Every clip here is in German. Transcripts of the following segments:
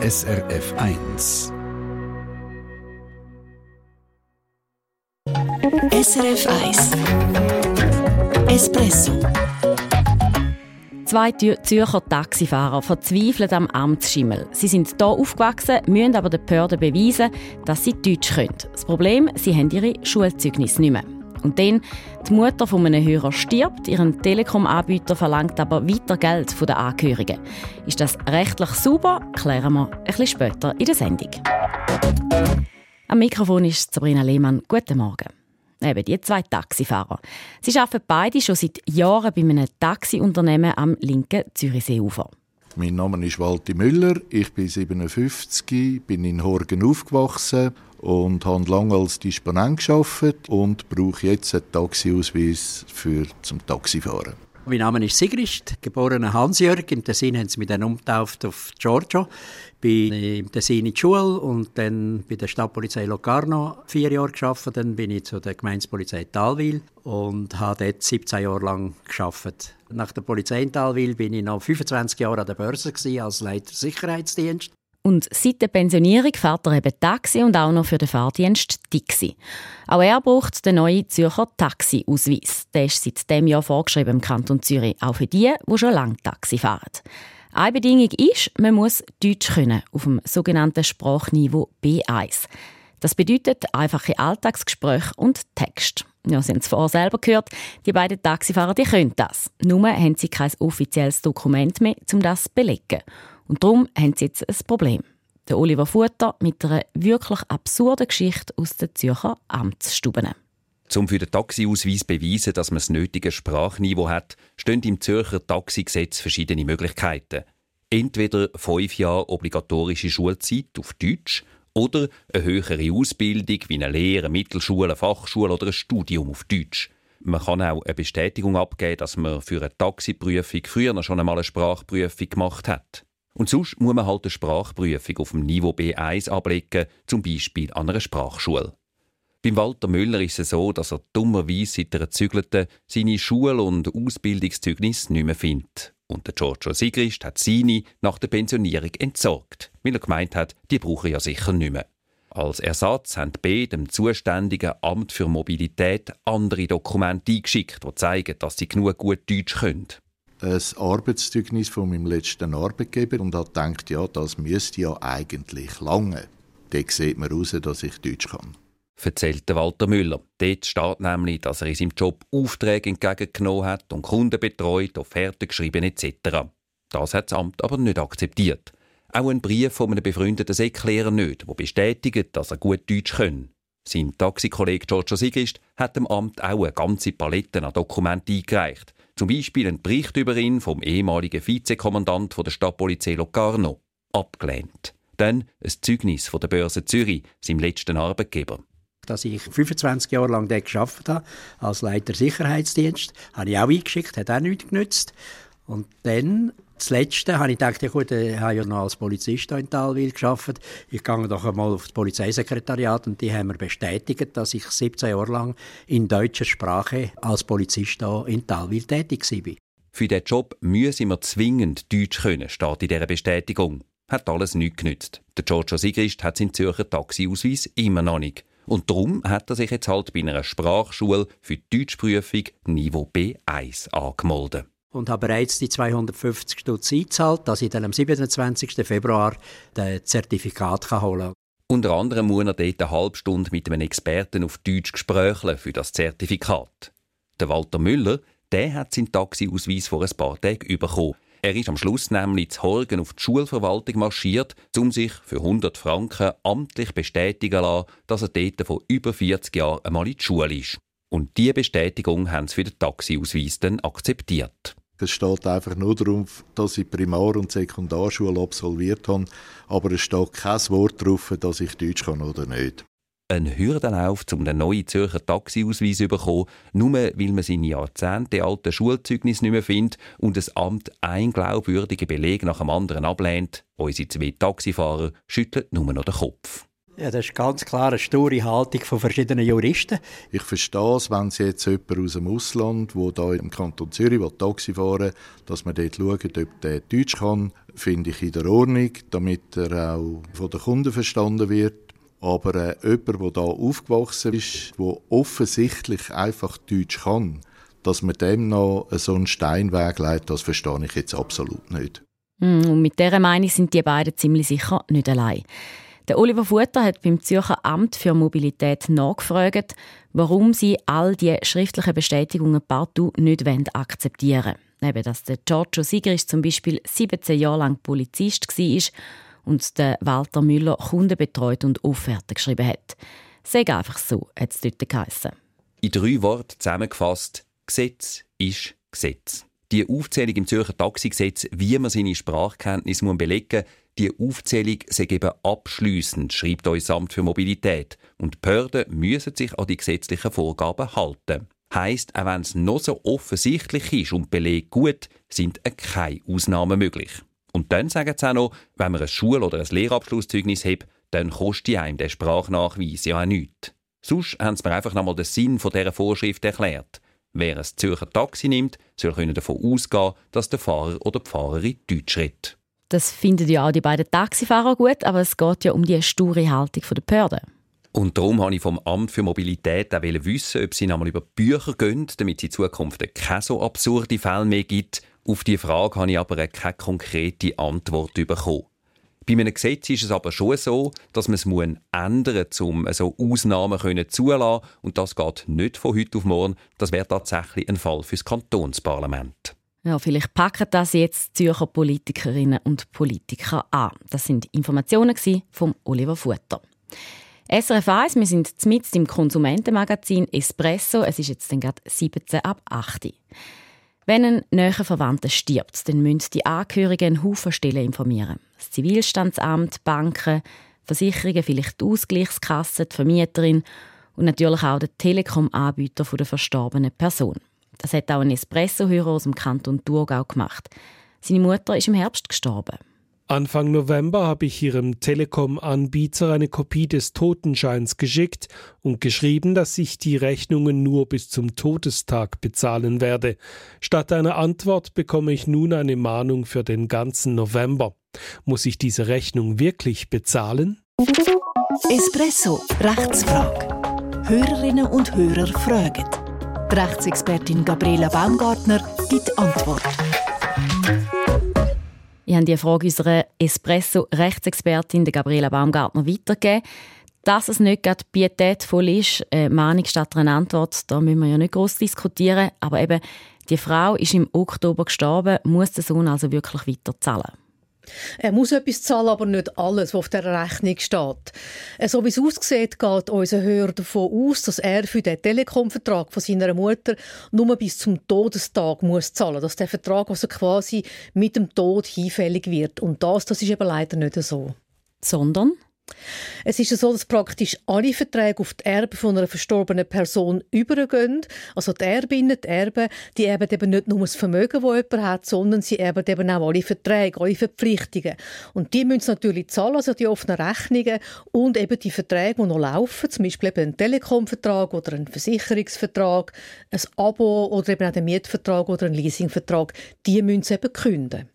SRF 1. SRF 1 Espresso Zwei Zürcher Taxifahrer verzweifeln am Amtsschimmel. Sie sind hier aufgewachsen, müssen aber den Behörden beweisen, dass sie Deutsch können. Das Problem, sie haben ihre Schulzeugnisse nicht mehr. Und dann, die Mutter von einem Hörer stirbt, ihren Telekom-Anbieter verlangt aber weiter Geld von den Angehörigen. Ist das rechtlich sauber? Klären wir ein bisschen später in der Sendung. Am Mikrofon ist Sabrina Lehmann. Guten Morgen. Eben die zwei Taxifahrer. Sie arbeiten beide schon seit Jahren bei einem Taxiunternehmen am linken Zürichseeufer. Mein Name ist Walti Müller, ich bin 57, bin in Horgen aufgewachsen und habe lange als Disponent gearbeitet und brauche jetzt einen Taxiausweis für zum Taxifahren. Mein Name ist Sigrist, geborener Hans-Jörg. Im Tessin haben sie mich dann umgetauft auf Giorgio. Bin im Tessin in die Schule und dann bei der Stadtpolizei Locarno vier Jahre gearbeitet. Dann bin ich zu der Gemeindepolizei Talwil und habe dort 17 Jahre lang gearbeitet. Nach der Polizei in Talwil bin ich noch 25 Jahre an der Börse als Leiter Sicherheitsdienst. Und seit der Pensionierung fährt er eben Taxi und auch noch für den Fahrdienst Dixi. Auch er braucht den neuen Zürcher Taxi-Ausweis. Der ist seit diesem Jahr vorgeschrieben im Kanton Zürich, auch für die, die schon lange Taxi fahren. Eine Bedingung ist, man muss Deutsch können, auf dem sogenannten Sprachniveau B1. Das bedeutet einfache Alltagsgespräche und Text. Ja, Sie haben es vorher selber gehört, die beiden Taxifahrer die können das. Nur haben sie kein offizielles Dokument mehr, um das zu belegen. Und darum haben sie jetzt ein Problem. Der Oliver Futter mit einer wirklich absurden Geschichte aus den Zürcher Amtsstuben. Um für den Taxiausweis zu beweisen, dass man das nötige Sprachniveau hat, stehen im Zürcher Taxigesetz verschiedene Möglichkeiten. Entweder fünf Jahre obligatorische Schulzeit auf Deutsch oder eine höhere Ausbildung wie eine Lehre, Mittelschule, Fachschule oder ein Studium auf Deutsch. Man kann auch eine Bestätigung abgeben, dass man für eine Taxiprüfung früher noch schon einmal eine Sprachprüfung gemacht hat. Und sonst muss man halt eine Sprachprüfung auf dem Niveau B1 ablegen, zum Beispiel an einer Sprachschule. Beim Walter Müller ist es so, dass er dummerweise seit er zügelte seine Schul- und Ausbildungszeugnis nicht mehr findet. Und der Giorgio Sigrist hat seine nach der Pensionierung entsorgt, weil er gemeint hat, die brauche er ja sicher nicht mehr. Als Ersatz haben B dem zuständigen Amt für Mobilität andere Dokumente eingeschickt, die zeigen, dass sie genug gut Deutsch können ein Arbeitszeugnis von meinem letzten Arbeitgeber und hat gedacht, ja, das müsste ja eigentlich lange. Dort sieht man raus, dass ich Deutsch kann. Erzählt Walter Müller. Dort steht nämlich, dass er in seinem Job Aufträge entgegengenommen hat und Kunden betreut, Offerten geschrieben etc. Das hat das Amt aber nicht akzeptiert. Auch ein Brief von einem befreundeten Säcklehrer nicht, der bestätigt, dass er gut Deutsch kann. Sein Taxikollege Giorgio Sigrist hat dem Amt auch eine ganze Palette an Dokumenten eingereicht. Zum Beispiel ein Bericht über ihn vom ehemaligen Vizekommandant der Stadtpolizei Locarno. Abgelehnt. Dann ein Zeugnis von der Börse Zürich, seinem letzten Arbeitgeber. Dass ich 25 Jahre lang dort gearbeitet habe, als Leiter Sicherheitsdienst, habe ich auch eingeschickt, hat auch nichts genützt. Und dann das Letzte habe ich gedacht, ja gut, ich habe ja noch als Polizist in Talwil gearbeitet. Ich gehe doch einmal auf das Polizeisekretariat und die haben mir bestätigt, dass ich 17 Jahre lang in deutscher Sprache als Polizist in Talwil tätig war. Für diesen Job müssen wir zwingend Deutsch können, steht in dieser Bestätigung. Hat alles nichts genützt. Der Giorgio Sigrist hat seinen Zürcher Taxiausweis immer noch nicht. Und darum hat er sich jetzt halt bei einer Sprachschule für die Deutschprüfung Niveau B1 angemeldet und habe bereits die 250 Stutz eingezahlt, dass ich dann am 27. Februar das Zertifikat holen kann. Unter anderem muss er dort eine halbe Stunde mit einem Experten auf Deutsch gesprächeln für das Zertifikat. Der Walter Müller, der hat seinen Taxiausweis vor ein paar Tagen bekommen. Er ist am Schluss nämlich zu Horgen auf die Schulverwaltung marschiert, um sich für 100 Franken amtlich bestätigen zu lassen, dass er dort vor über 40 Jahren einmal in die Schule ist. Und diese Bestätigung haben sie für den Taxiausweis dann akzeptiert. Es steht einfach nur darauf, dass ich Primar- und Sekundarschule absolviert habe, aber es steht kein Wort darauf, dass ich Deutsch kann oder nicht. Ein Hürdenlauf, um den neuen Zürcher Taxiausweis zu bekommen, nur weil man seine Jahrzehnte alten Schulzeugnis nicht mehr findet und das Amt ein glaubwürdiger Beleg nach dem anderen ablehnt. Unsere zwei Taxifahrer schütteln nur noch den Kopf. Ja, das ist ganz klar eine sture Haltung von verschiedenen Juristen. Ich verstehe es, wenn Sie jetzt jemand aus dem Ausland, der da im Kanton Zürich will, Taxi fahren dass man dort schaut, ob der Deutsch kann, finde ich in der Ordnung, damit er auch von den Kunden verstanden wird. Aber äh, jemand, der da aufgewachsen ist, der offensichtlich einfach Deutsch kann, dass man dem noch so einen Steinweg leitet, das verstehe ich jetzt absolut nicht. Mm, und mit dieser Meinung sind die beiden ziemlich sicher nicht allein. Der Oliver Futter hat beim Zürcher Amt für Mobilität nachgefragt, warum sie all die schriftlichen Bestätigungen partout nicht akzeptieren wollen. Eben, dass der Giorgio Sigrist zum Beispiel 17 Jahre lang Polizist war und der Walter Müller Kunden betreut und Offerten geschrieben hat. Sag einfach so, hat es dort geheissen. In drei Worten zusammengefasst: Gesetz ist Gesetz. Die Aufzählung im Zürcher Taxigesetz, wie man seine Sprachkenntnis belegen muss, die Aufzählung sei eben abschliessend, schreibt uns Amt für Mobilität. Und die Behörden müssen sich an die gesetzlichen Vorgaben halten. Heißt, auch wenn es noch so offensichtlich ist und Beleg gut, sind keine Ausnahmen möglich. Und dann sagen sie auch noch, wenn man ein Schul- oder ein Lehrabschlusszeugnis hat, dann kostet einem der Sprachnachweis ja auch nichts. Sonst haben sie mir einfach nochmal den Sinn dieser Vorschrift erklärt. Wer ein Zürcher Taxi nimmt, soll davon ausgehen, dass der Fahrer oder die Fahrerin Deutsch redet. Das finden ja auch die beiden Taxifahrer gut, aber es geht ja um die sture Haltung der Behörden. Und darum wollte ich vom Amt für Mobilität auch wissen, ob sie nochmal über Bücher gehen, damit es in Zukunft keine so absurde Fälle mehr gibt. Auf diese Frage habe ich aber keine konkrete Antwort bekommen. Bei einem Gesetz ist es aber schon so, dass man es ändern muss, um so Ausnahmen zuzulassen. Und das geht nicht von heute auf morgen. Das wäre tatsächlich ein Fall fürs Kantonsparlament. Ja, vielleicht packen das jetzt Zürcher Politikerinnen und Politiker an. Das sind Informationen von Oliver Futter. SRF 1, wir sind mitten im Konsumentenmagazin Espresso. Es ist jetzt gerade 17 ab 8 Wenn ein näher Verwandter stirbt, dann müssen die Angehörigen einen Haufen Stellen informieren. Das Zivilstandsamt, Banken, Versicherungen, vielleicht die Ausgleichskasse, die Vermieterin und natürlich auch der Telekom-Anbieter der verstorbenen Person. Das hat auch ein Espresso-Hörer aus dem Kanton Thurgau gemacht. Seine Mutter ist im Herbst gestorben. Anfang November habe ich Ihrem Telekom-Anbieter eine Kopie des Totenscheins geschickt und geschrieben, dass ich die Rechnungen nur bis zum Todestag bezahlen werde. Statt einer Antwort bekomme ich nun eine Mahnung für den ganzen November. Muss ich diese Rechnung wirklich bezahlen? Espresso, Rechtsfrage. Hörerinnen und Hörer fragen. Die Rechtsexpertin Gabriela Baumgartner gibt Antwort. Ich habe die Frage unserer Espresso-Rechtsexpertin Gabriela Baumgartner weitergegeben. Dass es nicht gerade pietätvoll ist, eine Mahnung statt einer Antwort, da müssen wir ja nicht groß diskutieren. Aber eben, die Frau ist im Oktober gestorben, muss der Sohn also wirklich weiter zahlen? Er muss etwas zahlen, aber nicht alles, was auf der Rechnung steht. Äh, so wie es aussieht, geht unser Hörer davon aus, dass er für den Telekom-Vertrag von seiner Mutter nur bis zum Todestag muss zahlen. Dass der Vertrag also quasi mit dem Tod hinfällig wird. Und das, das ist eben leider nicht so. Sondern? Es ist so, dass praktisch alle Verträge auf die Erbe von einer verstorbenen Person übergehen. Also die Erbinnen, die Erben, die erben eben nicht nur das Vermögen, das jemand hat, sondern sie erben eben auch alle Verträge, alle Verpflichtungen. Und die müssen natürlich zahlen, also die offenen Rechnungen und eben die Verträge, die noch laufen, zum Beispiel eben ein Telekom-Vertrag oder ein Versicherungsvertrag, ein Abo oder eben auch ein Mietvertrag oder ein Leasingvertrag, die müssen sie eben künden.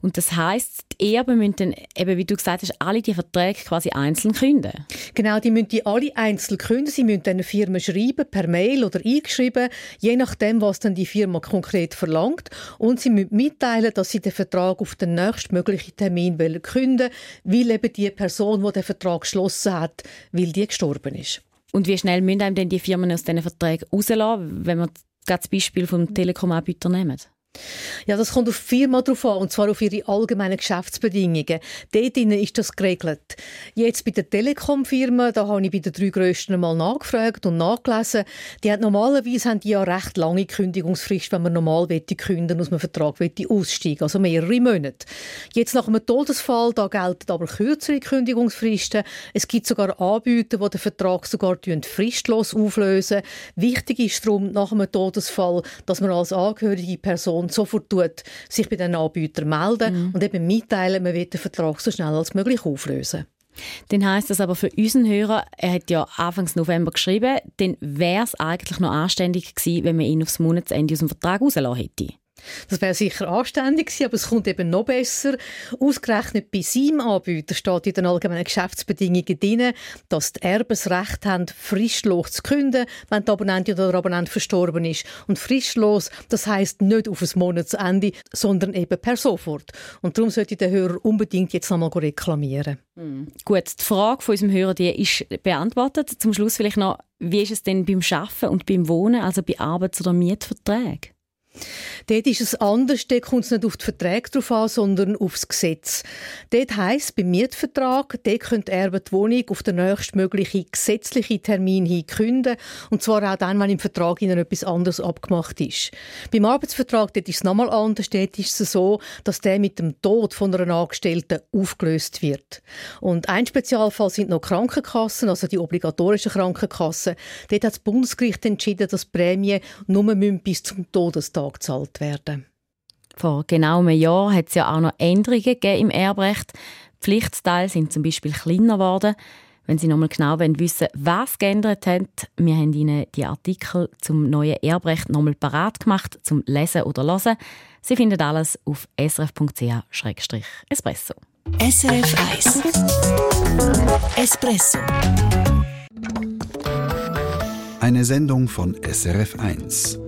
Und das heißt, die Erben müssen dann, eben wie du gesagt hast, alle die Verträge quasi einzeln künden. Genau, die müssen die alle einzeln künden. Sie müssen eine Firma schreiben, per Mail oder eingeschrieben, je nachdem, was dann die Firma konkret verlangt. Und sie müssen mitteilen, dass sie den Vertrag auf den nächstmöglichen Termin künden wollen, weil eben die Person, die den Vertrag geschlossen hat, weil die gestorben ist. Und wie schnell müssen einem denn die Firmen aus diesen Verträgen rauslassen, wenn wir das Beispiel vom Telekom-Anbieter nehmen? Ja, das kommt auf die Firma drauf an, und zwar auf ihre allgemeinen Geschäftsbedingungen. Dort ist das geregelt. Jetzt bei der Telekom-Firma, da habe ich bei den drei grössten mal nachgefragt und nachgelesen. Die hat normalerweise haben die ja recht lange Kündigungsfrist, wenn man normal kündigen aus einem Vertrag aussteigen also mehrere Monate. Jetzt nach einem Todesfall, da gelten aber kürzere Kündigungsfristen. Es gibt sogar Anbieter, die den Vertrag sogar fristlos auflösen. Wichtig ist darum, nach einem Todesfall, dass man als angehörige Person und sofort tut, sich bei den Anbietern melden mhm. und eben mitteilen, man will den Vertrag so schnell als möglich auflösen. Dann heisst das aber für unseren Hörer, er hat ja Anfangs November geschrieben, dann wäre es eigentlich noch anständig gewesen, wenn man ihn aufs Monatsende aus dem Vertrag rausgelassen hätte. Das wäre sicher anständig gewesen, aber es kommt eben noch besser. Ausgerechnet bei seinem Anbieter steht in den allgemeinen Geschäftsbedingungen drin, dass die Erben das Recht haben, frischlos zu künden, wenn der Abonnent oder der Abonnent verstorben ist. Und frischlos, das heißt nicht auf ein Monatsende, sondern eben per sofort. Und darum sollte der Hörer unbedingt jetzt nochmal reklamieren. Mhm. Gut, die Frage von unserem Hörer die ist beantwortet. Zum Schluss vielleicht noch, wie ist es denn beim Arbeiten und beim Wohnen, also bei Arbeits- oder Mietverträgen? Dort ist es anders, dort kommt es nicht auf die Verträge drauf an, sondern aufs Gesetz. Dort heisst, beim Mietvertrag, dort können die Erben die Wohnung auf den nächstmöglichen gesetzlichen Termin hin künden, und zwar auch dann, wenn im Vertrag ihnen etwas anderes abgemacht ist. Beim Arbeitsvertrag, dort ist es nochmal anders, dort ist es so, dass der mit dem Tod von einer Angestellten aufgelöst wird. Und ein Spezialfall sind noch Krankenkassen, also die obligatorischen Krankenkassen. Dort hat das Bundesgericht entschieden, dass Prämien nur bis zum Todestag Gezahlt werden. Vor genau einem Jahr hat es ja auch noch Änderungen im Erbrecht. Die Pflichtteile sind zum Beispiel kleiner geworden. Wenn Sie nochmal genau wissen was geändert hat, wir haben Ihnen die Artikel zum neuen Erbrecht nochmal parat gemacht, zum Lesen oder Hören. Sie finden alles auf srf.ch-espresso. SRF 1 Espresso Eine Sendung von SRF 1.